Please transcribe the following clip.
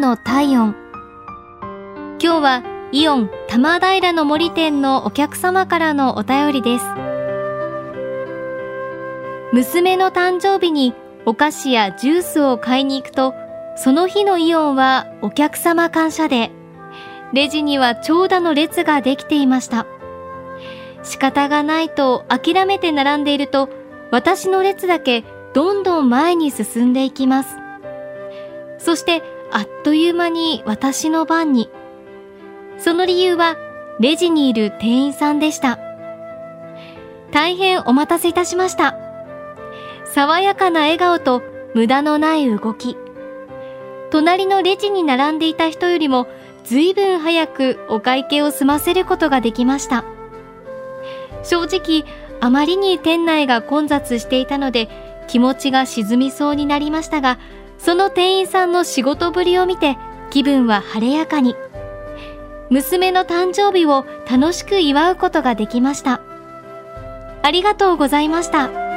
ンの体温。今日はイオン玉平の森店のお客様からのお便りです。娘の誕生日にお菓子やジュースを買いに行くとその日のイオンはお客様感謝でレジには長蛇の列ができていました。仕方がないと諦めて並んでいると私の列だけどんどん前に進んでいきます。そしてあっという間に私の番に。その理由はレジにいる店員さんでした。大変お待たせいたしました。爽やかな笑顔と無駄のない動き。隣のレジに並んでいた人よりも随分早くお会計を済ませることができました。正直あまりに店内が混雑していたので気持ちが沈みそうになりましたがその店員さんの仕事ぶりを見て気分は晴れやかに娘の誕生日を楽しく祝うことができましたありがとうございました。